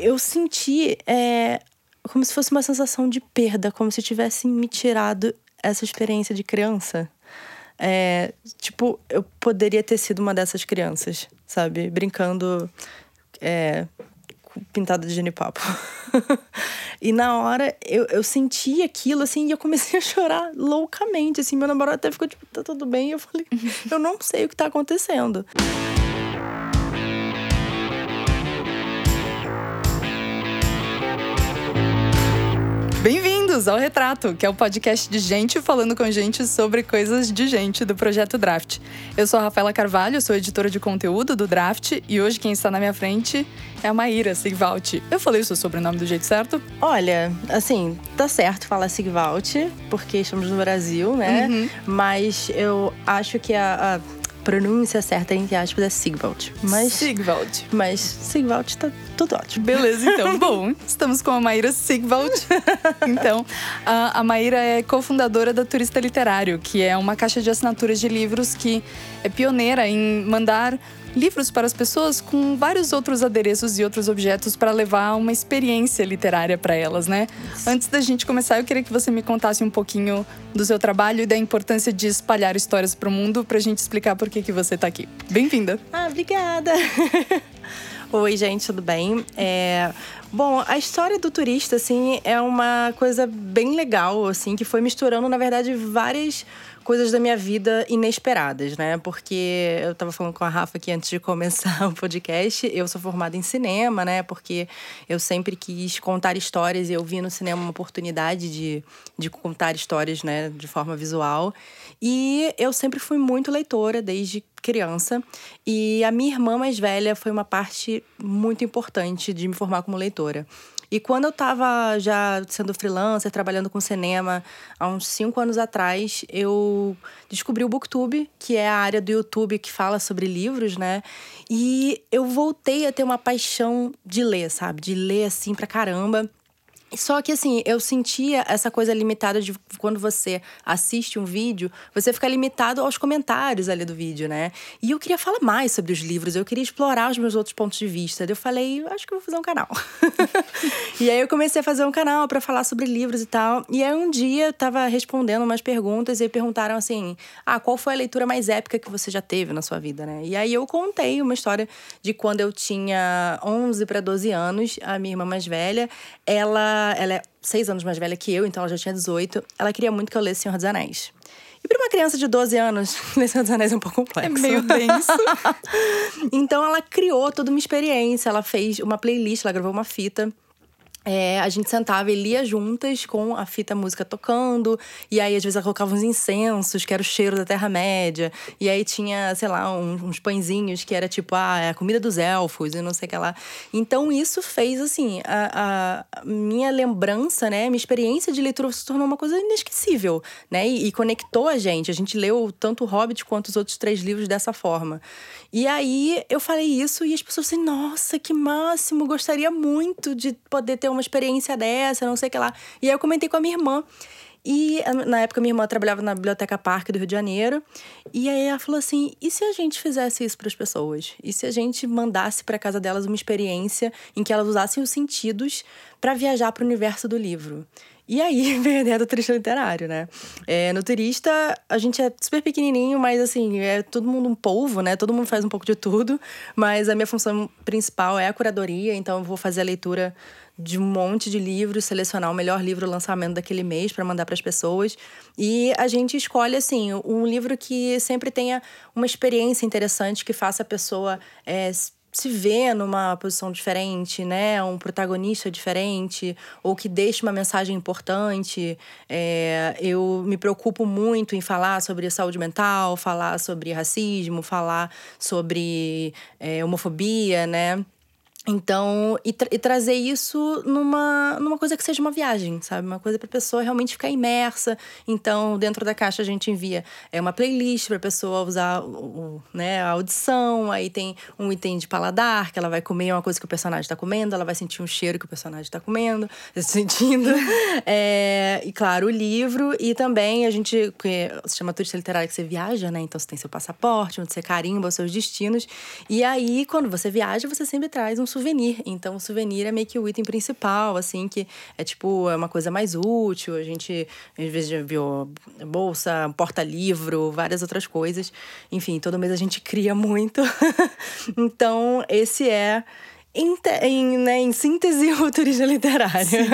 eu senti é, como se fosse uma sensação de perda, como se tivessem me tirado essa experiência de criança. É, tipo, eu poderia ter sido uma dessas crianças, sabe? Brincando é, pintada de genipapo. e na hora eu, eu senti aquilo, assim, e eu comecei a chorar loucamente, assim. Meu namorado até ficou tipo, tá tudo bem? Eu falei, eu não sei o que tá acontecendo. Bem-vindos ao Retrato, que é o um podcast de gente falando com gente sobre coisas de gente do projeto Draft. Eu sou a Rafaela Carvalho, sou editora de conteúdo do Draft e hoje quem está na minha frente é a Maíra Sigvalt. Eu falei o seu sobrenome do jeito certo? Olha, assim, tá certo falar Sigvalt, porque estamos no Brasil, né? Uhum. Mas eu acho que a, a pronúncia certa, entre aspas, é Sigvald. Mas, Sigvald. Mas Sigvald tá tudo ótimo. Beleza, então. Bom, estamos com a Maíra Sigvald. Então, a, a Maíra é cofundadora da Turista Literário, que é uma caixa de assinaturas de livros que é pioneira em mandar livros para as pessoas com vários outros adereços e outros objetos para levar uma experiência literária para elas, né? Antes da gente começar, eu queria que você me contasse um pouquinho do seu trabalho e da importância de espalhar histórias para o mundo para a gente explicar por que, que você está aqui. Bem-vinda! Ah, obrigada! Oi, gente, tudo bem? É... Bom, a história do turista, assim, é uma coisa bem legal, assim, que foi misturando, na verdade, várias coisas da minha vida inesperadas, né? Porque eu tava falando com a Rafa aqui antes de começar o podcast, eu sou formada em cinema, né? Porque eu sempre quis contar histórias e eu vi no cinema uma oportunidade de, de contar histórias, né, de forma visual. E eu sempre fui muito leitora desde criança. E a minha irmã mais velha foi uma parte muito importante de me formar como leitora. E quando eu estava já sendo freelancer, trabalhando com cinema, há uns cinco anos atrás, eu descobri o Booktube, que é a área do YouTube que fala sobre livros, né? E eu voltei a ter uma paixão de ler, sabe? De ler assim pra caramba. Só que assim, eu sentia essa coisa limitada de quando você assiste um vídeo, você fica limitado aos comentários ali do vídeo, né? E eu queria falar mais sobre os livros, eu queria explorar os meus outros pontos de vista. Eu falei, acho que vou fazer um canal. e aí eu comecei a fazer um canal para falar sobre livros e tal. E aí um dia eu tava respondendo umas perguntas e perguntaram assim: "Ah, qual foi a leitura mais épica que você já teve na sua vida, né?" E aí eu contei uma história de quando eu tinha 11 para 12 anos, a minha irmã mais velha, ela ela é seis anos mais velha que eu, então ela já tinha 18. Ela queria muito que eu lesse Senhor dos Anéis. E para uma criança de 12 anos, ler Senhor dos Anéis é um pouco complexo. É meio denso. então ela criou toda uma experiência. Ela fez uma playlist, ela gravou uma fita é, a gente sentava e lia juntas com a fita música tocando, e aí às vezes ela colocava uns incensos, que era o cheiro da Terra-média, e aí tinha, sei lá, uns, uns pãezinhos que era tipo, ah, é a comida dos elfos e não sei o que lá. Então isso fez, assim, a, a minha lembrança, né, minha experiência de leitura se tornou uma coisa inesquecível, né, e, e conectou a gente. A gente leu tanto o Hobbit quanto os outros três livros dessa forma. E aí eu falei isso e as pessoas assim, nossa, que máximo, gostaria muito de poder ter uma experiência dessa, não sei o que lá. E aí eu comentei com a minha irmã. E na época minha irmã trabalhava na Biblioteca Parque do Rio de Janeiro. E aí ela falou assim: e se a gente fizesse isso para as pessoas? E se a gente mandasse para casa delas uma experiência em que elas usassem os sentidos para viajar para o universo do livro? E aí veio a ideia do turista literário, né? É, no turista, a gente é super pequenininho, mas assim, é todo mundo um polvo, né? Todo mundo faz um pouco de tudo. Mas a minha função principal é a curadoria, então eu vou fazer a leitura de um monte de livros, selecionar o melhor livro lançamento daquele mês para mandar para as pessoas. E a gente escolhe, assim, um livro que sempre tenha uma experiência interessante, que faça a pessoa é, se ver numa posição diferente, né? Um protagonista diferente, ou que deixe uma mensagem importante. É, eu me preocupo muito em falar sobre saúde mental, falar sobre racismo, falar sobre é, homofobia, né? Então, e, tra e, trazer isso numa, numa coisa que seja uma viagem, sabe? Uma coisa para a pessoa realmente ficar imersa. Então, dentro da caixa a gente envia é uma playlist para a pessoa usar o, né, a audição. Aí tem um item de paladar, que ela vai comer uma coisa que o personagem está comendo, ela vai sentir um cheiro que o personagem está comendo, sentindo. é, e claro, o livro. E também a gente, que se chama turista literário que você viaja, né? Então você tem seu passaporte, onde você carimba os seus destinos. E aí, quando você viaja, você sempre traz um souvenir. Então, o souvenir é meio que o item principal, assim, que é tipo, é uma coisa mais útil. A gente, às vezes, já viu bolsa, porta-livro, várias outras coisas. Enfim, todo mês a gente cria muito. então, esse é em, em, né, em síntese, o turista literário. Sim.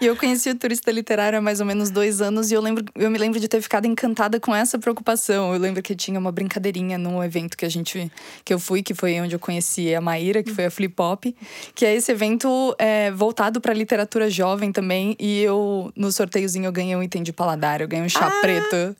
E eu conheci o turista literário há mais ou menos dois anos e eu, lembro, eu me lembro de ter ficado encantada com essa preocupação. Eu lembro que tinha uma brincadeirinha num evento que a gente que eu fui, que foi onde eu conheci a Maíra, que foi a Flip Pop, que é esse evento é, voltado para literatura jovem também. E eu, no sorteiozinho, eu ganhei um item de paladar, eu ganhei um chá ah! preto.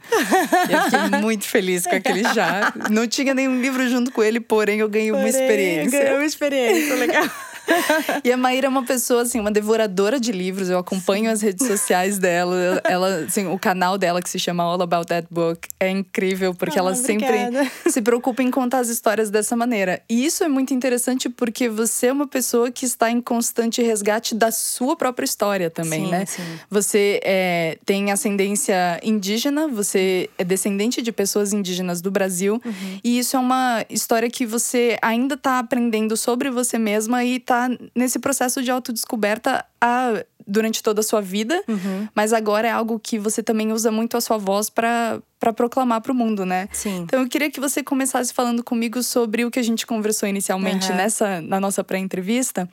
E eu fiquei muito feliz com aquele chá. Não tinha nenhum livro junto com ele, porém eu ganhei porém, uma experiência. Ganhei uma experiência, legal. Yeah. e a Maíra é uma pessoa, assim, uma devoradora de livros. Eu acompanho as redes sociais dela. Ela, assim, o canal dela, que se chama All About That Book, é incrível, porque ah, ela obrigada. sempre se preocupa em contar as histórias dessa maneira. E isso é muito interessante porque você é uma pessoa que está em constante resgate da sua própria história também, sim, né? Sim. Você é, tem ascendência indígena, você é descendente de pessoas indígenas do Brasil. Uhum. E isso é uma história que você ainda está aprendendo sobre você mesma e está tá nesse processo de autodescoberta a, durante toda a sua vida, uhum. mas agora é algo que você também usa muito a sua voz para proclamar para o mundo, né? Sim. Então eu queria que você começasse falando comigo sobre o que a gente conversou inicialmente uhum. nessa na nossa pré-entrevista.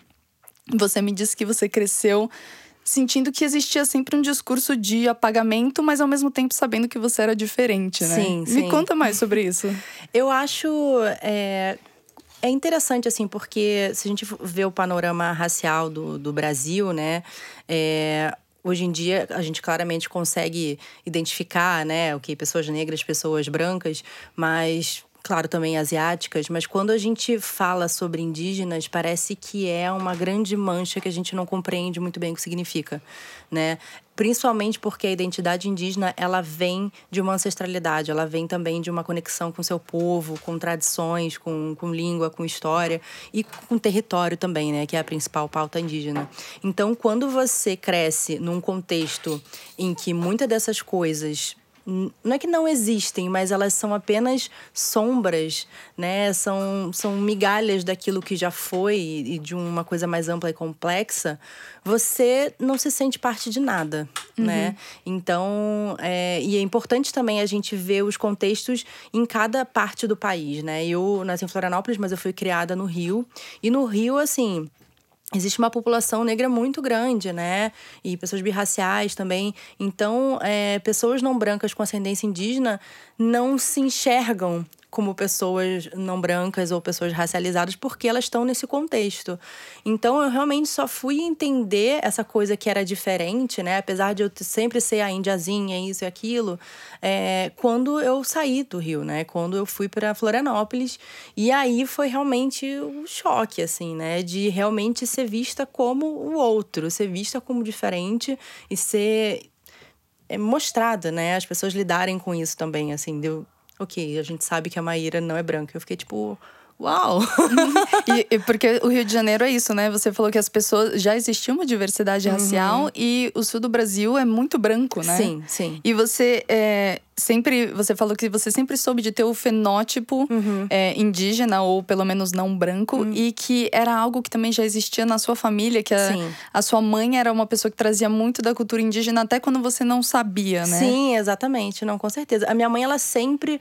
Você me disse que você cresceu sentindo que existia sempre um discurso de apagamento, mas ao mesmo tempo sabendo que você era diferente, né? Sim, Me sim. conta mais sobre isso. Eu acho é, é interessante, assim, porque se a gente vê o panorama racial do, do Brasil, né? É, hoje em dia a gente claramente consegue identificar, né, o que pessoas negras, pessoas brancas, mas claro, também asiáticas, mas quando a gente fala sobre indígenas, parece que é uma grande mancha que a gente não compreende muito bem o que significa, né? Principalmente porque a identidade indígena, ela vem de uma ancestralidade, ela vem também de uma conexão com seu povo, com tradições, com, com língua, com história e com território também, né, que é a principal pauta indígena. Então, quando você cresce num contexto em que muitas dessas coisas não é que não existem, mas elas são apenas sombras, né? São, são migalhas daquilo que já foi e de uma coisa mais ampla e complexa. Você não se sente parte de nada, uhum. né? Então, é, e é importante também a gente ver os contextos em cada parte do país, né? Eu nasci em Florianópolis, mas eu fui criada no Rio. E no Rio, assim, existe uma população negra muito grande, né? E pessoas birraciais também. Então, é, pessoas não brancas com ascendência indígena não se enxergam como pessoas não brancas ou pessoas racializadas porque elas estão nesse contexto. Então eu realmente só fui entender essa coisa que era diferente, né? Apesar de eu sempre ser a indiazinha, isso e aquilo, é, quando eu saí do Rio, né? Quando eu fui para Florianópolis. E aí foi realmente o um choque, assim, né? De realmente ser vista como o outro, ser vista como diferente e ser é, mostrada, né? As pessoas lidarem com isso também, assim, ok, a gente sabe que a Maíra não é branca. Eu fiquei tipo, Uau! e, e, porque o Rio de Janeiro é isso, né? Você falou que as pessoas. Já existia uma diversidade uhum. racial e o sul do Brasil é muito branco, né? Sim, sim. E você é, sempre. Você falou que você sempre soube de ter o fenótipo uhum. é, indígena, ou pelo menos não branco, uhum. e que era algo que também já existia na sua família, que a, a sua mãe era uma pessoa que trazia muito da cultura indígena, até quando você não sabia, né? Sim, exatamente. Não, com certeza. A minha mãe, ela sempre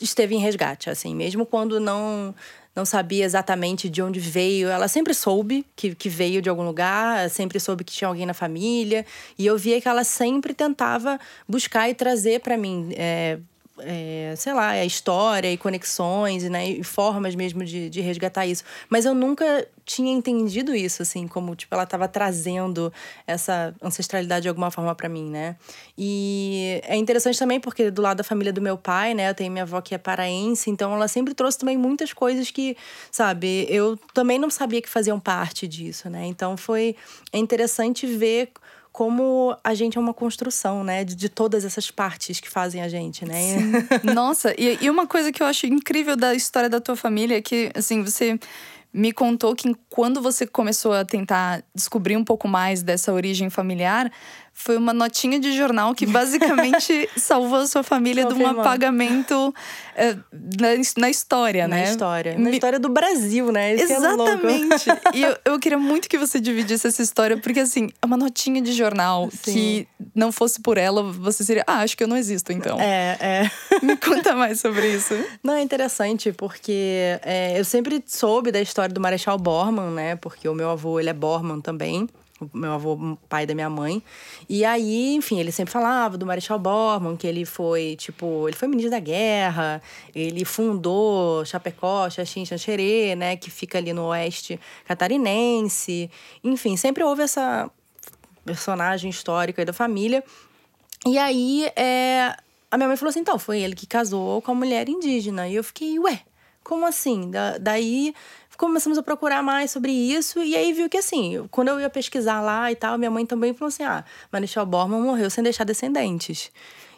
esteve em resgate, assim, mesmo quando não não sabia exatamente de onde veio. Ela sempre soube que, que veio de algum lugar, sempre soube que tinha alguém na família. E eu via que ela sempre tentava buscar e trazer para mim. É, é, sei lá, a história e conexões né, e formas mesmo de, de resgatar isso. Mas eu nunca tinha entendido isso, assim, como, tipo, ela estava trazendo essa ancestralidade de alguma forma para mim, né? E é interessante também porque do lado da família do meu pai, né, eu tenho minha avó que é paraense, então ela sempre trouxe também muitas coisas que, sabe, eu também não sabia que faziam parte disso, né? Então foi é interessante ver como a gente é uma construção, né? De, de todas essas partes que fazem a gente, né? Nossa, e, e uma coisa que eu acho incrível da história da tua família é que, assim, você me contou que quando você começou a tentar descobrir um pouco mais dessa origem familiar, foi uma notinha de jornal que basicamente salvou a sua família de um apagamento é, na, na, história, na né? Na história. Na história do Brasil, né? Isso é Exatamente. É e eu, eu queria muito que você dividisse essa história, porque assim, é uma notinha de jornal Sim. que não fosse por ela, você seria, ah, acho que eu não existo então. É, é. Me conta mais sobre isso. Não, é interessante, porque é, eu sempre soube da história do Marechal Bormann, né? Porque o meu avô, ele é Bormann também o meu avô, pai da minha mãe. E aí, enfim, ele sempre falava do Marechal Bormann, que ele foi, tipo, ele foi ministro da guerra, ele fundou Chapecó, Xaxim, Xanxerê, né, que fica ali no oeste catarinense. Enfim, sempre houve essa personagem histórica aí da família. E aí, é, a minha mãe falou assim, então, foi ele que casou com a mulher indígena. E eu fiquei, ué, como assim? Da, daí começamos a procurar mais sobre isso e aí viu que assim, quando eu ia pesquisar lá e tal, minha mãe também falou assim: "Ah, Marechal Bormann morreu sem deixar descendentes".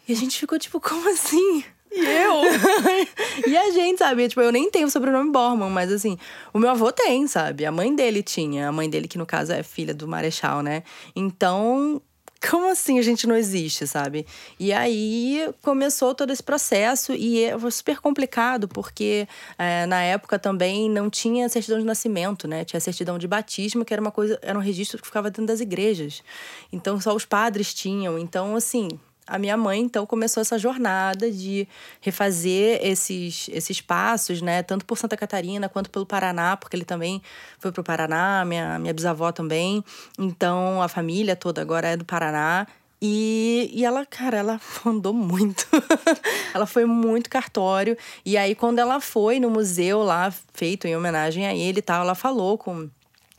E a gente ficou tipo, como assim? E eu? e a gente, sabe? Tipo, eu nem tenho o sobrenome Bormann, mas assim, o meu avô tem, sabe? A mãe dele tinha. A mãe dele, que no caso é filha do Marechal, né? Então, como assim a gente não existe, sabe? E aí começou todo esse processo e é, foi super complicado, porque é, na época também não tinha certidão de nascimento, né? Tinha certidão de batismo, que era uma coisa, era um registro que ficava dentro das igrejas. Então só os padres tinham. Então, assim, a minha mãe então começou essa jornada de refazer esses, esses passos, né? Tanto por Santa Catarina quanto pelo Paraná, porque ele também foi para o Paraná, minha, minha bisavó também. Então a família toda agora é do Paraná. E, e ela, cara, ela andou muito. ela foi muito cartório. E aí, quando ela foi no museu lá, feito em homenagem a ele e tal, ela falou com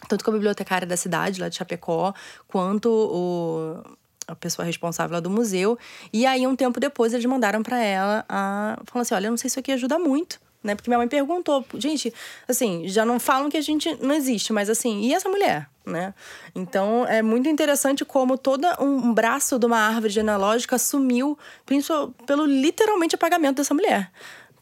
tanto com a bibliotecária da cidade, lá de Chapecó, quanto o, a pessoa responsável lá do museu. E aí, um tempo depois, eles mandaram para ela a. Falando assim: olha, eu não sei se isso aqui ajuda muito. Né? Porque minha mãe perguntou, gente, assim, já não falam que a gente não existe, mas assim, e essa mulher, né? Então é muito interessante como todo um braço de uma árvore genealógica sumiu pelo literalmente apagamento dessa mulher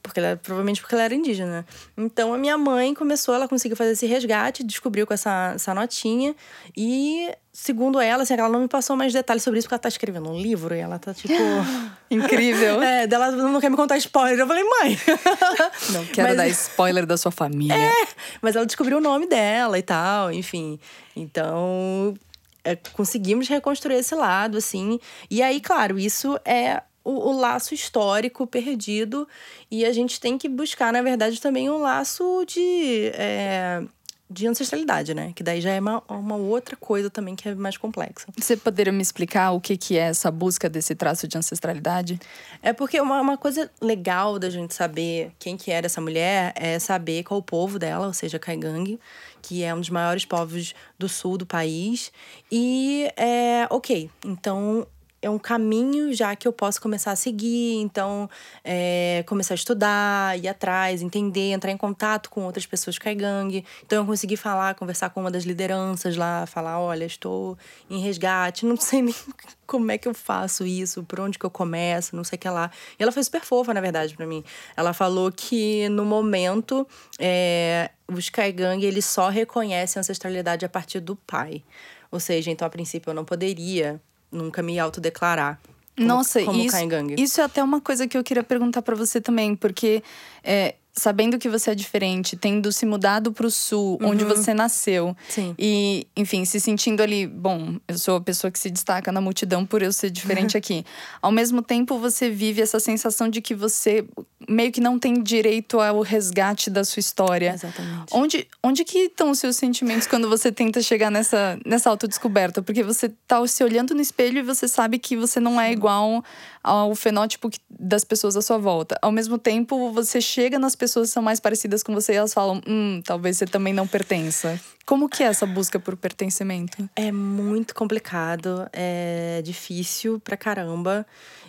porque ela, provavelmente porque ela era indígena. Então a minha mãe começou, ela conseguiu fazer esse resgate, descobriu com essa, essa notinha e segundo ela, assim, ela não me passou mais detalhes sobre isso porque ela tá escrevendo um livro e ela tá tipo incrível. É, dela não quer me contar spoiler. Eu falei: "Mãe, não quero mas... dar spoiler da sua família". É, mas ela descobriu o nome dela e tal, enfim. Então, é, conseguimos reconstruir esse lado, assim. E aí, claro, isso é o, o, laço histórico perdido e a gente tem que buscar, na verdade, também um laço de, é, de ancestralidade, né? Que daí já é uma, uma outra coisa também que é mais complexa. Você poderia me explicar o que, que é essa busca desse traço de ancestralidade? É porque uma, uma coisa legal da gente saber quem que era essa mulher é saber qual o povo dela, ou seja, Kaigang, que é um dos maiores povos do sul do país. E, é, ok, então é um caminho já que eu posso começar a seguir. Então, é, começar a estudar, ir atrás, entender, entrar em contato com outras pessoas Kaigang. Então, eu consegui falar, conversar com uma das lideranças lá, falar: olha, estou em resgate, não sei nem como é que eu faço isso, por onde que eu começo, não sei o que lá. E ela foi super fofa, na verdade, para mim. Ela falou que no momento é, os Kaigang eles só reconhecem a ancestralidade a partir do pai. Ou seja, então a princípio eu não poderia nunca me autodeclarar. Como, Nossa, como isso, isso é até uma coisa que eu queria perguntar para você também, porque é, sabendo que você é diferente, tendo se mudado para o sul, uhum. onde você nasceu, Sim. e, enfim, se sentindo ali, bom, eu sou a pessoa que se destaca na multidão por eu ser diferente aqui. Ao mesmo tempo, você vive essa sensação de que você meio que não tem direito ao resgate da sua história. Exatamente. Onde, onde que estão os seus sentimentos quando você tenta chegar nessa, nessa autodescoberta? Porque você tá se olhando no espelho e você sabe que você não é igual ao fenótipo das pessoas à sua volta. Ao mesmo tempo, você chega nas pessoas que são mais parecidas com você e elas falam: hum, talvez você também não pertença. Como que é essa busca por pertencimento? É muito complicado, é difícil pra caramba.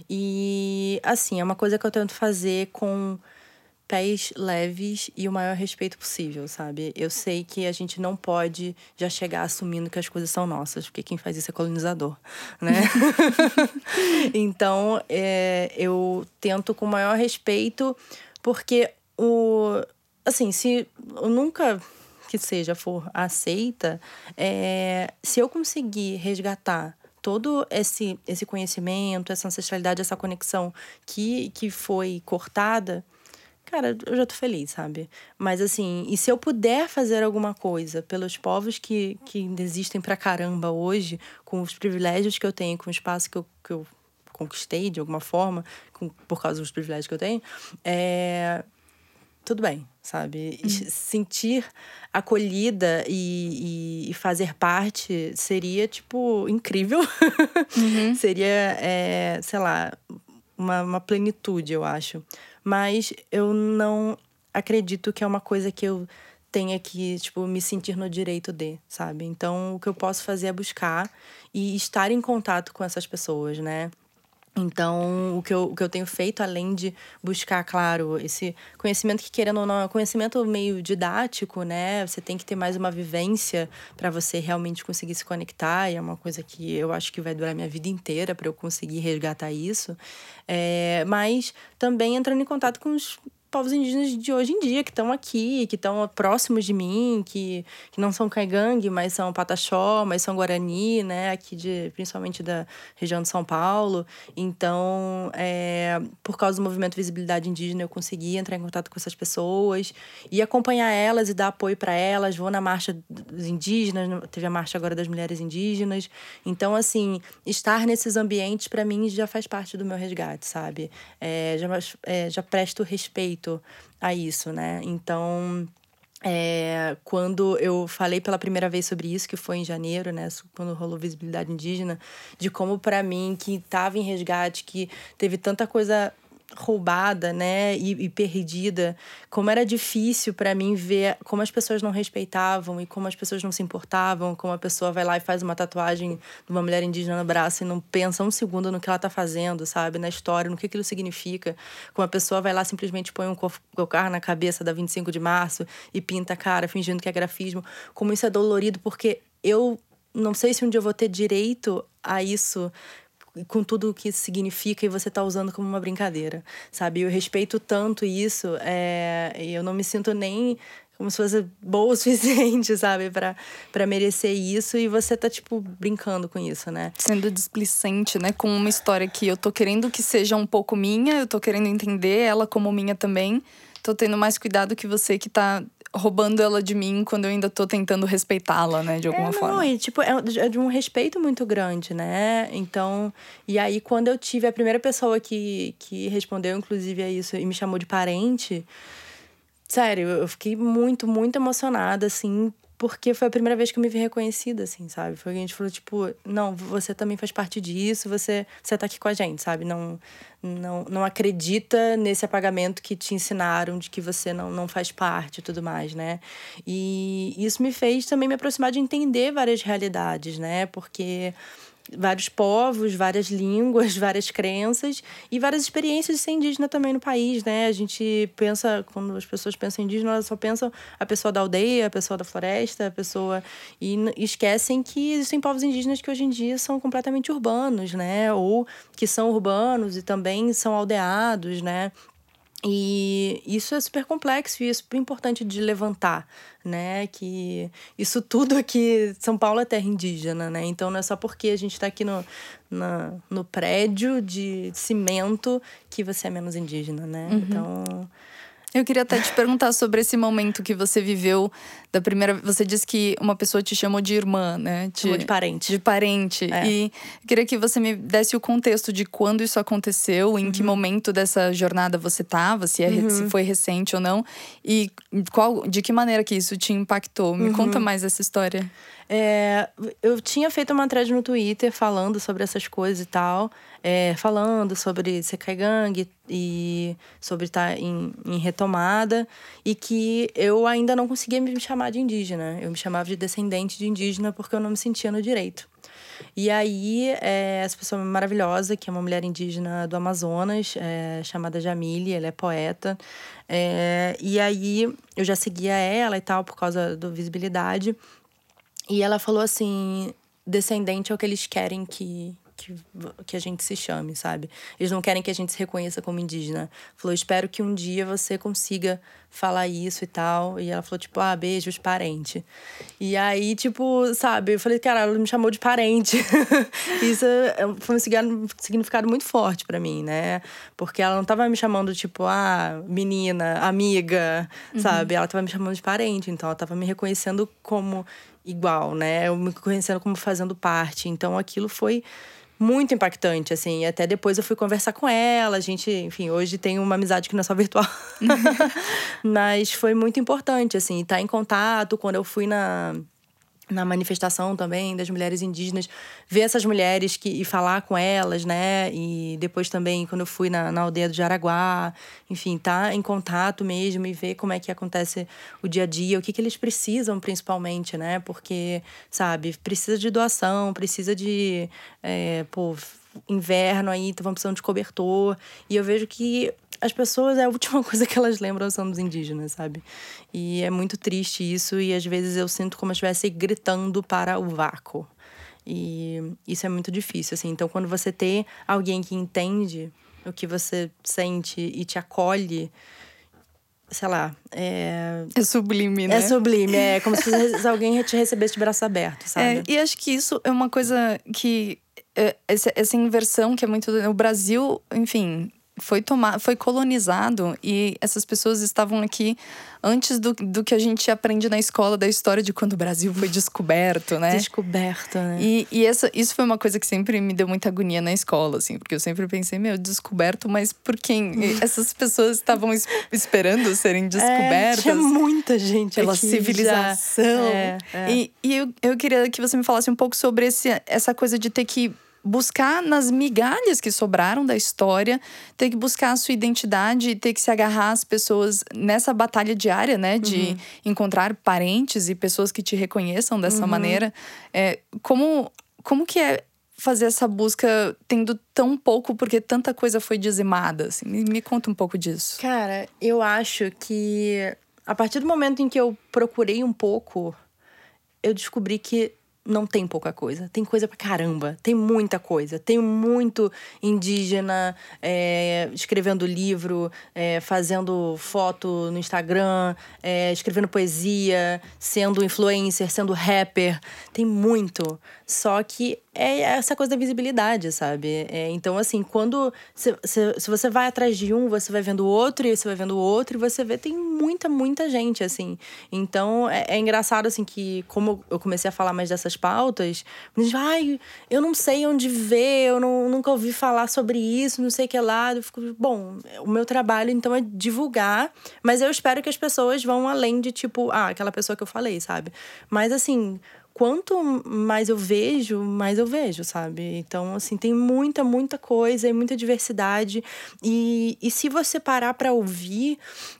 E, assim, é uma coisa que eu tento fazer com pés leves e o maior respeito possível, sabe? Eu sei que a gente não pode já chegar assumindo que as coisas são nossas, porque quem faz isso é colonizador, né? então, é, eu tento com o maior respeito, porque o. Assim, se eu nunca que seja for aceita, é, se eu conseguir resgatar todo esse, esse conhecimento, essa ancestralidade, essa conexão que, que foi cortada, cara, eu já tô feliz, sabe? Mas assim, e se eu puder fazer alguma coisa pelos povos que, que existem pra caramba hoje, com os privilégios que eu tenho, com o espaço que eu, que eu conquistei de alguma forma, com, por causa dos privilégios que eu tenho, é, tudo bem, sabe? Uhum. Sentir acolhida e, e, fazer parte seria, tipo, incrível. Uhum. seria, é, sei lá, uma, uma plenitude, eu acho. Mas eu não acredito que é uma coisa que eu tenha que, tipo, me sentir no direito de, sabe? Então, o que eu posso fazer é buscar e estar em contato com essas pessoas, né? Então, o que, eu, o que eu tenho feito, além de buscar, claro, esse conhecimento que, querendo ou não, é conhecimento meio didático, né? Você tem que ter mais uma vivência para você realmente conseguir se conectar, e é uma coisa que eu acho que vai durar minha vida inteira para eu conseguir resgatar isso. É, mas também entrando em contato com os povos indígenas de hoje em dia, que estão aqui, que estão próximos de mim, que, que não são caigangue, mas são pataxó, mas são guarani, né? Aqui de, principalmente da região de São Paulo. Então, é, por causa do movimento Visibilidade Indígena, eu consegui entrar em contato com essas pessoas e acompanhar elas e dar apoio para elas. Vou na marcha dos indígenas, teve a marcha agora das mulheres indígenas. Então, assim, estar nesses ambientes, para mim, já faz parte do meu resgate, sabe? É, já, é, já presto respeito respeito a isso, né? Então, é, quando eu falei pela primeira vez sobre isso, que foi em janeiro, né, quando rolou visibilidade indígena, de como para mim que estava em resgate, que teve tanta coisa roubada, né, e, e perdida, como era difícil para mim ver como as pessoas não respeitavam e como as pessoas não se importavam, como a pessoa vai lá e faz uma tatuagem de uma mulher indígena no braço e não pensa um segundo no que ela tá fazendo, sabe, na história, no que aquilo significa, como a pessoa vai lá simplesmente põe um cocar na cabeça da 25 de março e pinta a cara fingindo que é grafismo, como isso é dolorido porque eu não sei se um dia eu vou ter direito a isso com tudo o que isso significa e você tá usando como uma brincadeira, sabe? Eu respeito tanto isso, é, e eu não me sinto nem como se fosse boa o suficiente, sabe, para merecer isso e você tá tipo brincando com isso, né? Sendo displicente, né, com uma história que eu tô querendo que seja um pouco minha, eu tô querendo entender ela como minha também. Tô tendo mais cuidado que você que tá roubando ela de mim quando eu ainda tô tentando respeitá-la, né, de alguma é, não, forma. E, tipo, é, é de um respeito muito grande, né? Então, e aí quando eu tive a primeira pessoa que, que respondeu, inclusive, a isso e me chamou de parente, sério, eu fiquei muito, muito emocionada, assim, porque foi a primeira vez que eu me vi reconhecida, assim, sabe? Foi a gente falou, tipo, não, você também faz parte disso, você, você tá aqui com a gente, sabe? Não, não, não acredita nesse apagamento que te ensinaram de que você não, não faz parte e tudo mais, né? E isso me fez também me aproximar de entender várias realidades, né? Porque vários povos, várias línguas, várias crenças e várias experiências de ser indígena também no país, né? A gente pensa, quando as pessoas pensam indígena, elas só pensam a pessoa da aldeia, a pessoa da floresta, a pessoa. E esquecem que existem povos indígenas que hoje em dia são completamente urbanos, né? Ou que são urbanos e também são aldeados, né? E isso é super complexo e é super importante de levantar, né? Que isso tudo aqui, São Paulo é terra indígena, né? Então não é só porque a gente está aqui no, na, no prédio de cimento que você é menos indígena, né? Uhum. Então eu queria até te perguntar sobre esse momento que você viveu da primeira. Você disse que uma pessoa te chamou de irmã, né? Te, chamou de parente. De parente. É. E eu queria que você me desse o contexto de quando isso aconteceu, em uhum. que momento dessa jornada você estava, se, é, uhum. se foi recente ou não, e qual, de que maneira que isso te impactou. Me uhum. conta mais essa história. É, eu tinha feito uma thread no Twitter falando sobre essas coisas e tal é, falando sobre Sekai Gang e sobre estar tá em, em, retomada e que eu ainda não conseguia me chamar de indígena. Eu me chamava de descendente de indígena porque eu não me sentia no direito. E aí, é, essa pessoa maravilhosa, que é uma mulher indígena do Amazonas, é, chamada Jamile, ela é poeta. É, e aí, eu já seguia ela e tal, por causa do visibilidade. E ela falou assim: descendente é o que eles querem que, que, que a gente se chame, sabe? Eles não querem que a gente se reconheça como indígena. Falou, espero que um dia você consiga falar isso e tal. E ela falou, tipo, ah, beijos, parente. E aí, tipo, sabe, eu falei, cara, ela me chamou de parente. isso é, foi um significado muito forte para mim, né? Porque ela não tava me chamando, tipo, ah, menina, amiga, uhum. sabe? Ela tava me chamando de parente. Então, ela tava me reconhecendo como igual, né? Eu me reconhecendo como fazendo parte. Então, aquilo foi muito impactante, assim. Até depois eu fui conversar com ela. A gente, enfim, hoje tem uma amizade que não é só virtual. Mas foi muito importante, assim, estar tá em contato. Quando eu fui na na manifestação também das mulheres indígenas, ver essas mulheres que, e falar com elas, né? E depois também, quando eu fui na, na aldeia do Jaraguá, enfim, tá em contato mesmo e ver como é que acontece o dia a dia, o que, que eles precisam principalmente, né? Porque, sabe, precisa de doação, precisa de, é, pô, inverno aí, então vão precisando de cobertor. E eu vejo que as pessoas, é a última coisa que elas lembram são dos indígenas, sabe? E é muito triste isso, e às vezes eu sinto como se estivesse gritando para o vácuo. E isso é muito difícil, assim. Então, quando você tem alguém que entende o que você sente e te acolhe, sei lá, é... É sublime, né? É sublime, é como se alguém te recebesse de braço aberto, é, sabe? É, e acho que isso é uma coisa que... É, essa, essa inversão que é muito... O Brasil, enfim, foi tomado, foi colonizado e essas pessoas estavam aqui antes do, do que a gente aprende na escola da história de quando o Brasil foi descoberto, né? Descoberto, né? E, e essa, isso foi uma coisa que sempre me deu muita agonia na escola, assim, porque eu sempre pensei, meu, descoberto, mas por quem? essas pessoas estavam esperando serem é, descobertas. É, tinha muita gente pela civilização. É, é. E, e eu, eu queria que você me falasse um pouco sobre esse, essa coisa de ter que buscar nas migalhas que sobraram da história, ter que buscar a sua identidade e ter que se agarrar às pessoas nessa batalha diária, né? De uhum. encontrar parentes e pessoas que te reconheçam dessa uhum. maneira. É, como, como que é fazer essa busca tendo tão pouco, porque tanta coisa foi dizimada? Assim? Me, me conta um pouco disso. Cara, eu acho que a partir do momento em que eu procurei um pouco, eu descobri que não tem pouca coisa. Tem coisa pra caramba. Tem muita coisa. Tem muito indígena é, escrevendo livro, é, fazendo foto no Instagram, é, escrevendo poesia, sendo influencer, sendo rapper. Tem muito. Só que é essa coisa da visibilidade, sabe? É, então, assim, quando. Se, se, se, você vai atrás de um, você vai vendo o outro, e você vai vendo o outro, e você vê, tem muita, muita gente, assim. Então, é, é engraçado, assim, que como eu comecei a falar mais dessas pautas, me ai, eu não sei onde ver, eu não, nunca ouvi falar sobre isso, não sei o que lá. Eu fico, bom, o meu trabalho, então, é divulgar, mas eu espero que as pessoas vão além de, tipo, ah, aquela pessoa que eu falei, sabe? Mas, assim quanto mais eu vejo, mais eu vejo, sabe? Então, assim, tem muita, muita coisa e muita diversidade. E, e se você parar para ouvir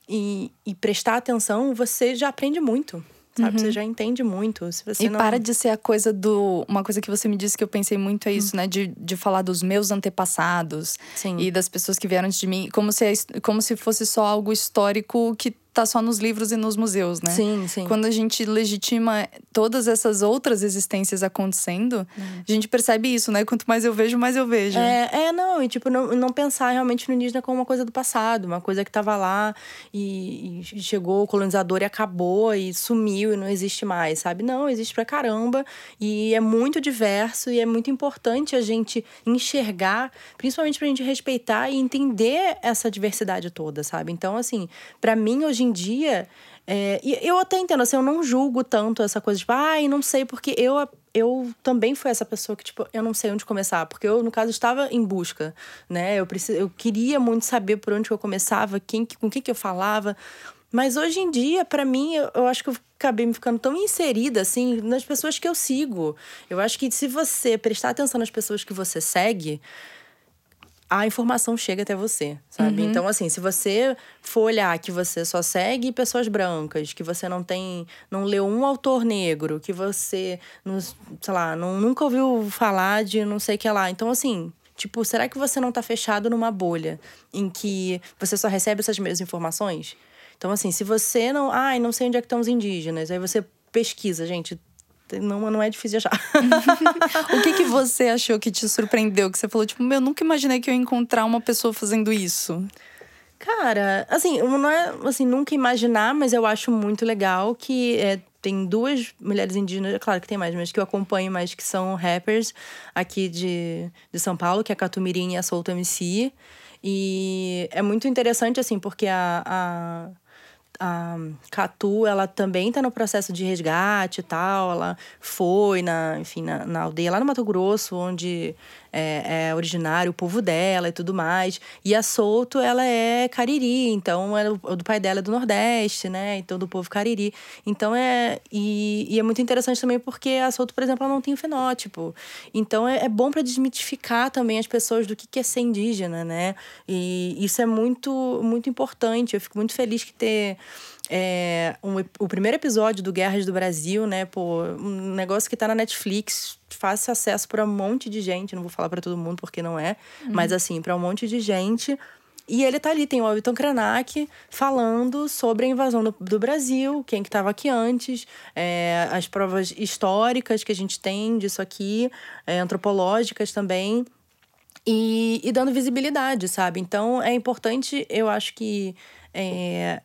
e, e prestar atenção, você já aprende muito sabe? Uhum. Você já entende muito. Se você e não... para de ser a coisa do. Uma coisa que você me disse que eu pensei muito é isso, uhum. né? De, de falar dos meus antepassados Sim. e das pessoas que vieram antes de mim, como se, como se fosse só algo histórico que tá só nos livros e nos museus, né? Sim, sim. Quando a gente legitima todas essas outras existências acontecendo, a gente percebe isso, né? Quanto mais eu vejo, mais eu vejo. É, é não, e tipo, não, não pensar realmente no indígena como uma coisa do passado, uma coisa que tava lá e, e chegou o colonizador e acabou e sumiu e não existe mais, sabe? Não, existe pra caramba e é muito diverso e é muito importante a gente enxergar, principalmente pra gente respeitar e entender essa diversidade toda, sabe? Então, assim, para mim hoje em em dia. É, e eu até entendo, assim, eu não julgo tanto essa coisa, tipo, ai, ah, não sei, porque eu, eu também fui essa pessoa que, tipo, eu não sei onde começar. Porque eu, no caso, estava em busca, né? Eu, precis, eu queria muito saber por onde eu começava, quem, com quem que eu falava. Mas hoje em dia, para mim, eu, eu, acho que eu acabei me ficando tão inserida, assim, nas pessoas que eu sigo. Eu acho que se você prestar atenção nas pessoas que você segue, a informação chega até você, sabe? Uhum. Então, assim, se você for olhar que você só segue pessoas brancas, que você não tem, não leu um autor negro, que você, não, sei lá, não, nunca ouviu falar de não sei o que lá. Então, assim, tipo, será que você não tá fechado numa bolha em que você só recebe essas mesmas informações? Então, assim, se você não. Ai, não sei onde é que estão os indígenas. Aí você pesquisa, gente não, não é difícil de achar. o que, que você achou que te surpreendeu? Que você falou, tipo, meu, nunca imaginei que eu ia encontrar uma pessoa fazendo isso. Cara, assim, não é assim, nunca imaginar, mas eu acho muito legal que é, tem duas mulheres indígenas, é claro que tem mais, mas que eu acompanho mais, que são rappers aqui de, de São Paulo, que é a Catumirim e a Solto MC. E é muito interessante, assim, porque a, a a Catu, ela também está no processo de resgate e tal. Ela foi na, enfim, na, na aldeia lá no Mato Grosso, onde é, é, originário o povo dela e tudo mais. E a Souto, ela é cariri, então é do pai dela é do Nordeste, né? Então do povo cariri. Então é. E, e é muito interessante também porque a Souto, por exemplo, ela não tem o fenótipo. Então é, é bom para desmitificar também as pessoas do que, que é ser indígena, né? E isso é muito, muito importante. Eu fico muito feliz que ter é, um, o primeiro episódio do Guerras do Brasil, né? Pô, um negócio que tá na Netflix, fácil acesso para um monte de gente. Não vou falar para todo mundo porque não é, uhum. mas assim, para um monte de gente. E ele tá ali, tem o Elton Krenak falando sobre a invasão do, do Brasil, quem que estava aqui antes, é, as provas históricas que a gente tem disso aqui, é, antropológicas também. E, e, dando visibilidade, sabe? Então é importante, eu acho que é,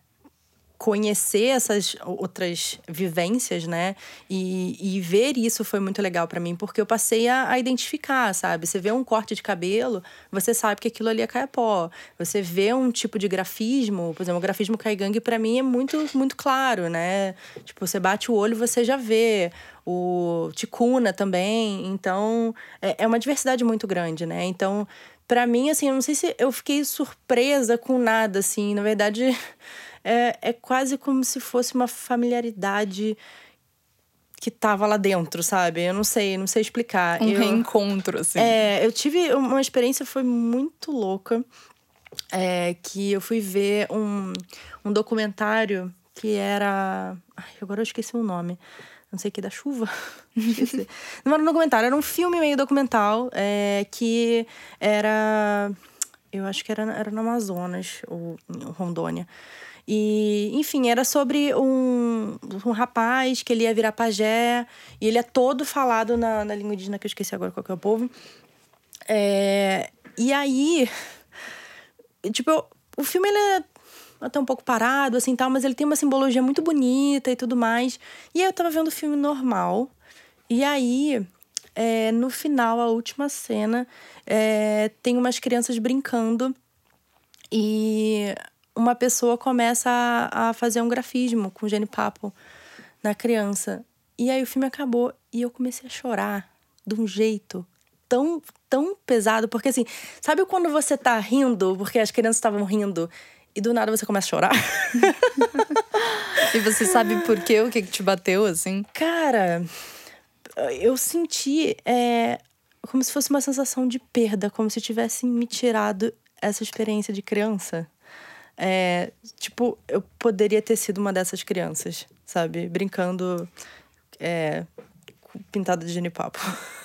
conhecer essas outras vivências, né? E, e ver isso foi muito legal para mim, porque eu passei a, a, identificar, sabe? Você vê um corte de cabelo, você sabe que aquilo ali é caiapó. Você vê um tipo de grafismo, por exemplo, o grafismo caigangue para mim é muito, muito claro, né? Tipo, você bate o olho, você já vê o ticuna também. Então, é, é uma diversidade muito grande, né? Então, para mim, assim, eu não sei se eu fiquei surpresa com nada, assim. Na verdade, é, é quase como se fosse uma familiaridade que tava lá dentro, sabe? Eu não sei, não sei explicar. Um eu, reencontro, assim. É, eu tive uma experiência, foi muito louca. É, que eu fui ver um, um documentário que era. Ai, agora eu esqueci o nome. Não sei o que, da chuva? esqueci. não era um documentário, era um filme meio documental é, que era. Eu acho que era, era no Amazonas, ou Rondônia. E, enfim, era sobre um, um rapaz que ele ia virar pajé, e ele é todo falado na, na língua indígena, que eu esqueci agora qual que é o povo. É, e aí, tipo, o filme ele é até um pouco parado, assim, tal, mas ele tem uma simbologia muito bonita e tudo mais. E aí eu tava vendo o filme normal, e aí, é, no final, a última cena, é, tem umas crianças brincando e uma pessoa começa a, a fazer um grafismo com genipapo na criança. E aí o filme acabou e eu comecei a chorar de um jeito tão, tão pesado, porque assim, sabe quando você tá rindo porque as crianças estavam rindo e do nada você começa a chorar? e você sabe por quê? O que, que te bateu, assim? Cara, eu senti é, como se fosse uma sensação de perda, como se tivessem me tirado essa experiência de criança. É, tipo, eu poderia ter sido uma dessas crianças, sabe? Brincando é, pintada de genipapo.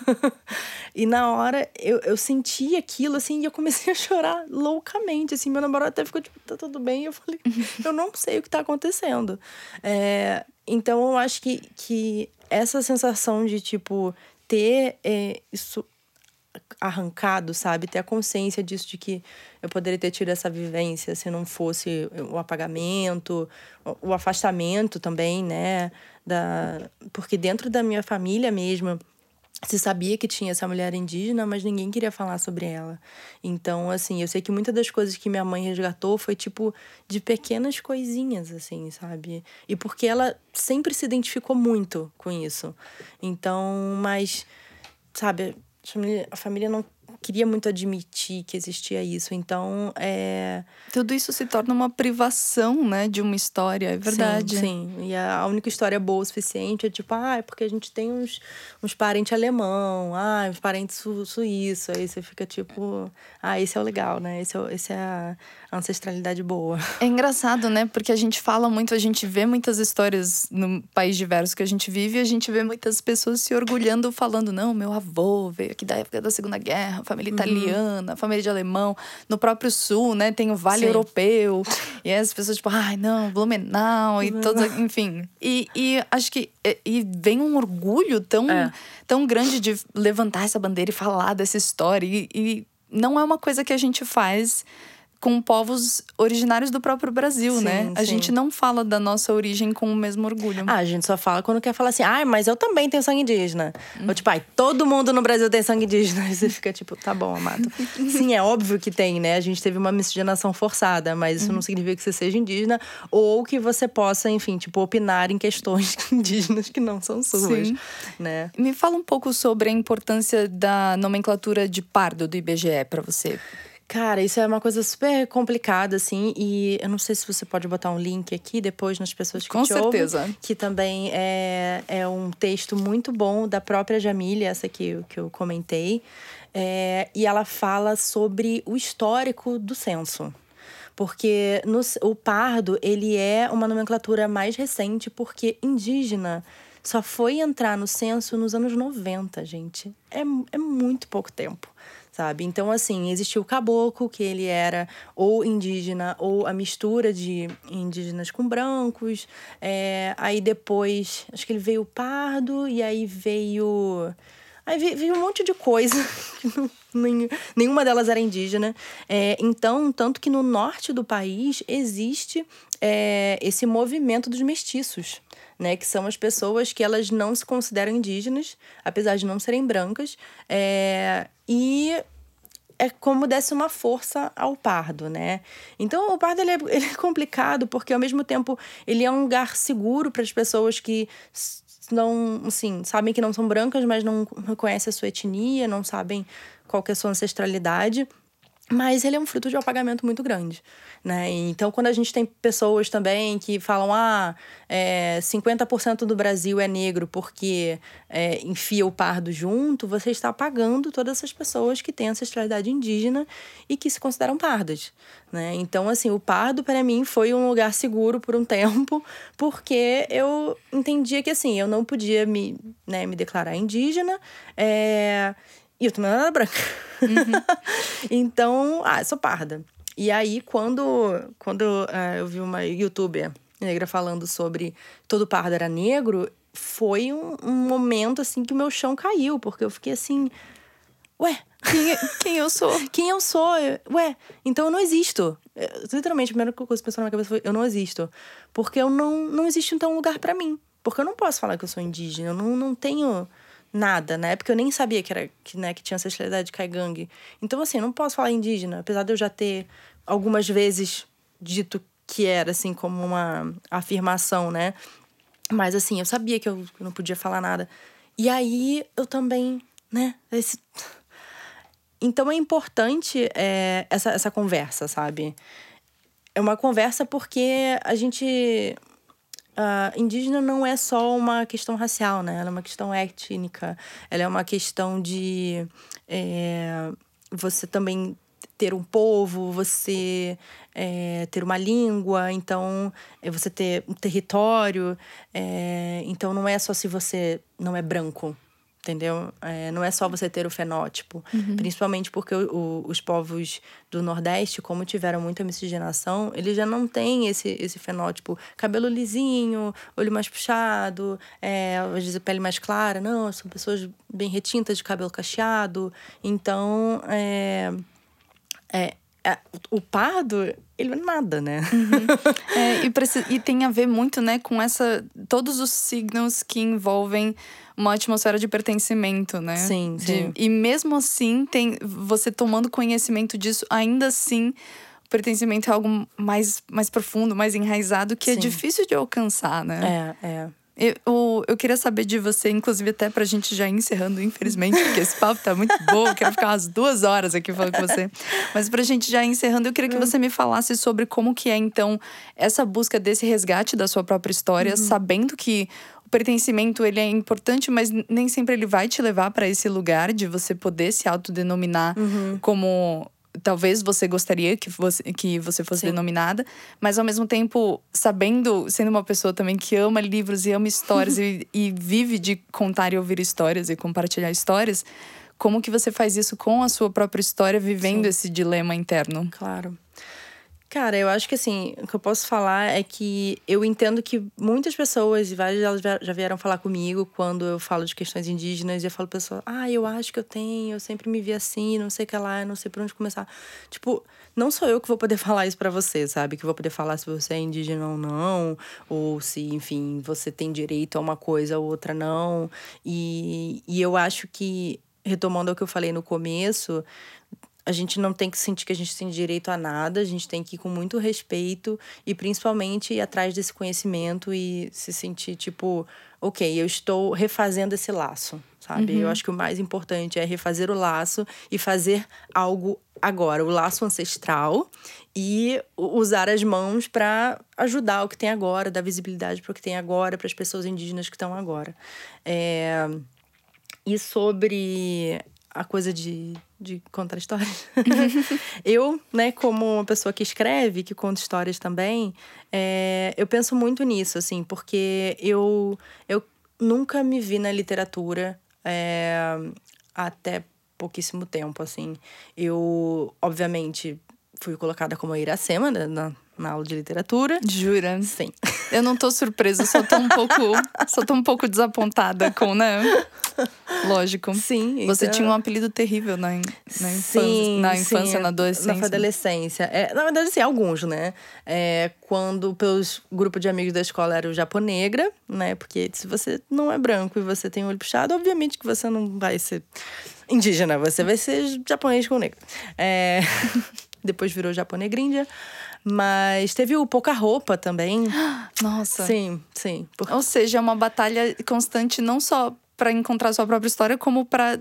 e na hora eu, eu senti aquilo, assim, e eu comecei a chorar loucamente, assim. Meu namorado até ficou tipo, tá tudo bem? E eu falei, eu não sei o que tá acontecendo. É, então eu acho que, que essa sensação de, tipo, ter é, isso arrancado, sabe? Ter a consciência disso, de que eu poderia ter tido essa vivência se não fosse o apagamento, o afastamento também, né? Da... Porque dentro da minha família mesmo, se sabia que tinha essa mulher indígena, mas ninguém queria falar sobre ela. Então, assim, eu sei que muitas das coisas que minha mãe resgatou foi tipo de pequenas coisinhas, assim, sabe? E porque ela sempre se identificou muito com isso. Então, mas, sabe, família, a família não queria muito admitir que existia isso. Então, é. Tudo isso se torna uma privação, né, de uma história, é verdade. Sim, sim. E a única história boa o suficiente é tipo, ah, é porque a gente tem uns, uns parentes alemão, ah, uns parentes su suíço. Aí você fica tipo, ah, esse é o legal, né? Esse é, esse é a ancestralidade boa. É engraçado, né? Porque a gente fala muito, a gente vê muitas histórias no país diverso que a gente vive e a gente vê muitas pessoas se orgulhando, falando, não, meu avô veio aqui da época da Segunda Guerra família italiana, família de alemão. No próprio sul, né, tem o Vale Sim. Europeu. e as pessoas, tipo, ai, não, Blumenau e todos, enfim. E, e acho que e vem um orgulho tão, É. tão grande de levantar essa bandeira e falar dessa história. E, e não é uma coisa que a gente faz com povos originários do próprio Brasil, Sim, né? A sim. gente não fala da nossa origem com o mesmo orgulho. Ah, a gente só fala quando quer falar assim, ai, mas eu também tenho sangue indígena. Ou tipo, ai, todo mundo no Brasil tem sangue indígena. Aí você fica tipo, tá bom, amado. Sim, é óbvio que tem, né? A gente teve uma miscigenação forçada, mas isso não significa que você seja indígena ou que você possa, enfim, tipo, opinar em questões indígenas que não são suas, Sim. né? Me fala um pouco sobre a importância da nomenclatura de pardo do IBGE para você. Cara, isso é uma coisa super complicada, assim, e eu não sei se você pode botar um link aqui depois nas pessoas que Com te ouvem, certeza. que também é, é um texto muito bom da própria Jamile, essa que, eu- que eu comentei. É, e ela fala sobre o histórico do censo. Porque no, o pardo, ele é uma nomenclatura mais recente, porque indígena só foi entrar no censo nos anos 90, gente. É, é muito pouco tempo, sabe? Então, assim, existiu o caboclo, que ele era ou indígena ou a mistura de indígenas com brancos. É, aí depois, acho que ele veio pardo, e aí veio. Aí ve- veio um monte de coisa. que Nenhuma delas era indígena. É, então, tanto que no norte do país existe é, esse movimento dos mestiços. Né, que são as pessoas que elas não se consideram indígenas, apesar de não serem brancas, é, e é como desse uma força ao pardo, né? Então o pardo ele é, ele é complicado porque ao mesmo tempo ele é um lugar seguro para as pessoas que não, assim, sabem que não são brancas, mas não reconhecem a sua etnia, não sabem qual que é a sua ancestralidade. Mas ele é um fruto de um apagamento muito grande, né? Então, quando a gente tem pessoas também que falam, ah, é, 50% do Brasil é negro porque é, enfia o pardo junto, você está apagando todas essas pessoas que têm ancestralidade indígena e que se consideram pardas, né? Então, assim, o pardo para mim foi um lugar seguro por um tempo, porque eu entendia que, assim, eu não podia me, né, me declarar indígena, é, e eu também não era branca. então, ah, eu sou parda. E aí, quando, quando eh, eu vi uma youtuber negra falando sobre todo pardo era negro, foi um, um momento, assim, que o meu chão caiu. Porque eu fiquei assim, ué, Quem, quem eu sou? quem eu sou? Ué, então eu não existo. É, Literalmente, a primeira coisa que pensou na minha cabeça foi: eu não existo. Porque eu não, não existe então um lugar pra mim. Porque eu não posso falar que eu sou indígena, eu não, não tenho nada. Na época eu nem sabia que, era, que, né, que tinha ancestralidade de caigangue. Então, assim, eu não posso falar indígena, apesar de eu já ter algumas vezes dito que era, assim, como uma afirmação, né? Mas, assim, eu sabia que eu não podia falar nada. E aí eu também, né? Esse... Então é importante é, essa, essa conversa, sabe? É uma conversa porque a gente. Ah, indígena não é só uma questão racial, né? Ela é uma questão étnica, ela é uma questão de é, você também ter um povo, você é, ter uma língua, então é você ter um território. é, então não é só se você não é branco, entendeu? É, não é só você ter o fenótipo, principalmente porque o- o- os povos do Nordeste, como tiveram muita miscigenação, eles já não têm esse, esse fenótipo, cabelo lisinho, olho mais puxado, é, às vezes a pele mais clara, não, são pessoas bem retintas de cabelo cacheado, então é, é, o pardo, ele não é nada, né? É, e, e tem a ver muito, né, com essa. Todos os signos que envolvem uma atmosfera de pertencimento, né? Sim, De- sim. e mesmo assim, tem você tomando conhecimento disso, ainda assim, o pertencimento é algo mais, mais profundo, mais enraizado, que é Sim. difícil de alcançar, né? É, é. Eu, eu, queria saber de você, inclusive até pra gente já ir encerrando, infelizmente, porque esse papo tá muito bom. Eu quero ficar umas duas horas aqui falando com você. Mas pra gente já ir encerrando, eu queria que você me falasse sobre como que é, então, essa busca desse resgate da sua própria história, sabendo que o pertencimento ele é importante, mas nem sempre ele vai te levar para esse lugar de você poder se autodenominar como talvez você gostaria que você, que você fosse Sim. denominada, mas ao mesmo tempo, sabendo, sendo uma pessoa também que ama livros e ama histórias e, e vive de contar e ouvir histórias e compartilhar histórias, como que você faz isso com a sua própria história, vivendo Sim. esse dilema interno? Claro. Cara, eu acho que assim, o que eu posso falar é que eu entendo que muitas pessoas, e várias delas já vieram falar comigo quando eu falo de questões indígenas, e eu falo pessoal, ah, eu acho que eu tenho, eu sempre me vi assim, não sei o que lá, não sei por onde começar. Tipo, não sou eu que vou poder falar isso para você, sabe? Que vou poder falar se você é indígena ou não, ou se, enfim, você tem direito a uma coisa ou outra não. E, e eu acho que, retomando o que eu falei no começo, a gente não tem que sentir que a gente tem direito a nada, a gente tem que ir com muito respeito e principalmente ir atrás desse conhecimento e se sentir tipo, ok, eu estou refazendo esse laço, sabe? Uhum. Eu acho que o mais importante é refazer o laço e fazer algo agora, o laço ancestral e usar as mãos para ajudar o que tem agora, dar visibilidade para o que tem agora, para as pessoas indígenas que estão agora. É... E sobre a coisa de, de contar histórias. eu, né, como uma pessoa que escreve, que conta histórias também, é, eu penso muito nisso, assim, porque eu, eu nunca me vi na literatura é, até pouquíssimo tempo, assim. Eu, obviamente, fui colocada como a Iracema né, na, na aula de literatura. Jura? Sim. Eu não tô surpresa, só tô um pouco, só tô um pouco desapontada com, né? Lógico. Sim. Você então... tinha um apelido terrível na, na infância, sim, na infância, sim, na adolescência. Na adolescência. É, na verdade, sim, alguns, né? É, quando pelos grupo de amigos da escola era o japonegra, né? Porque se você não é branco e você tem o olho puxado, obviamente que você não vai ser indígena, você vai ser japonês com negro. É... Depois virou japonegrindia. Mas teve o Pouca Roupa também. Nossa. Sim, sim. Ou seja, é uma batalha constante não só para encontrar sua própria história, como para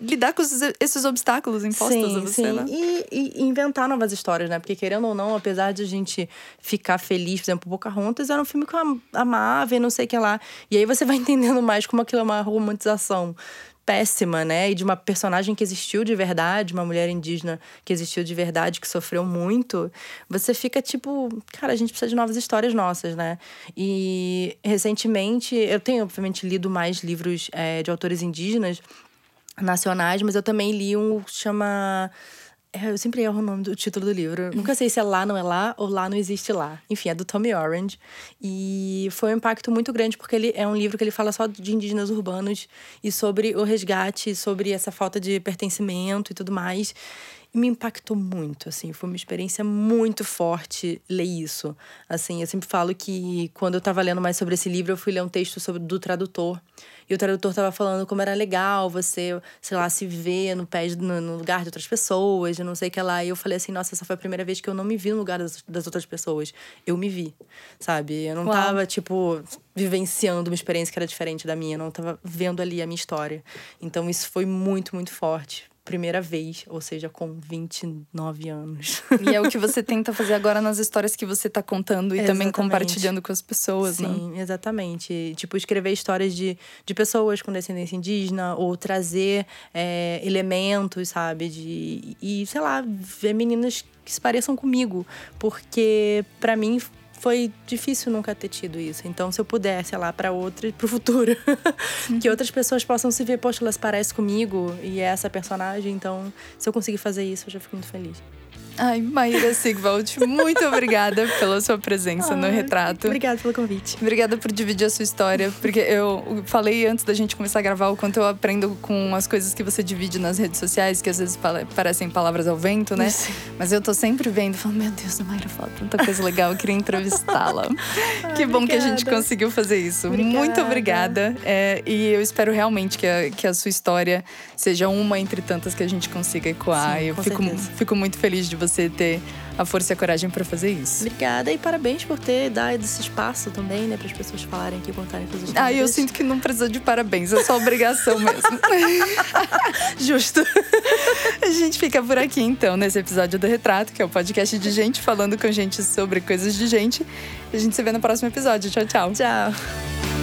lidar com esses obstáculos impostos sim, a você, sim. né? E, e, inventar novas histórias, né? Porque querendo ou não, apesar de a gente ficar feliz, por exemplo, Pocahontas era um filme que eu amava e não sei o que lá. E aí você vai entendendo mais como aquilo é uma romantização péssima, né? E de uma personagem que existiu de verdade, uma mulher indígena que existiu de verdade, que sofreu muito, você fica tipo, cara, a gente precisa de novas histórias nossas, né? E recentemente, eu tenho, obviamente, lido mais livros é, de autores indígenas nacionais, mas eu também li um que chama eu sempre erro o nome do título do livro. Nunca sei se é Lá Não É Lá ou Lá Não Existe Lá. Enfim, é do Tommy Orange. E foi um impacto muito grande, porque ele é um livro que ele fala só de indígenas urbanos e sobre o resgate, sobre essa falta de pertencimento e tudo mais. E me impactou muito, assim, foi uma experiência muito forte ler isso. Assim, eu sempre falo que quando eu estava lendo mais sobre esse livro, eu fui ler um texto sobre do tradutor. E o tradutor estava falando como era legal você, sei lá, se ver no pé no, no lugar de outras pessoas, não sei o que lá. E eu falei assim, nossa, essa foi a primeira vez que eu não me vi no lugar das, das outras pessoas. Eu me vi, sabe? Eu não Uau. tava, tipo, vivenciando uma experiência que era diferente da minha, eu não tava vendo ali a minha história. Então isso foi muito, muito forte primeira vez, ou seja, com 29 anos. E é o que você tenta fazer agora nas histórias que você está contando e também compartilhando com as pessoas, Sim, né? Sim, exatamente. Tipo, escrever histórias de, de pessoas com descendência indígena ou trazer é, elementos, sabe? De, e, sei lá, ver meninas que se pareçam comigo. Porque, para mim, foi difícil nunca ter tido isso. Então, se eu puder, sei lá, para outra, pro futuro, uhum. que outras pessoas possam se ver, poxa, elas parecem comigo e é essa personagem. Então, se eu conseguir fazer isso, eu já fico muito feliz. Ai, Maíra Sigvald, muito obrigada pela sua presença Ai, no retrato. Obrigada pelo convite. Obrigada por dividir a sua história, porque eu falei antes da gente começar a gravar o quanto eu aprendo com as coisas que você divide nas redes sociais, que às vezes parecem palavras ao vento, né? Sim. Mas eu tô sempre vendo, falando, meu Deus, a Maíra fala tanta coisa legal, eu queria entrevistá-la. que bom obrigada. que a gente conseguiu fazer isso. Obrigada. Muito obrigada. É, e eu espero realmente que a, que a sua história seja uma entre tantas que a gente consiga ecoar. Sim, eu fico, fico muito feliz de você você ter a força e a coragem para fazer isso. Obrigada e parabéns por ter dado esse espaço também, né, para as pessoas falarem aqui, contarem coisas. Ah, eu sinto que não precisa de parabéns, é só obrigação mesmo. Justo. A gente fica por aqui então nesse episódio do Retrato, que é o podcast de gente falando com gente sobre coisas de gente. A gente se vê no próximo episódio. Tchau, tchau. Tchau.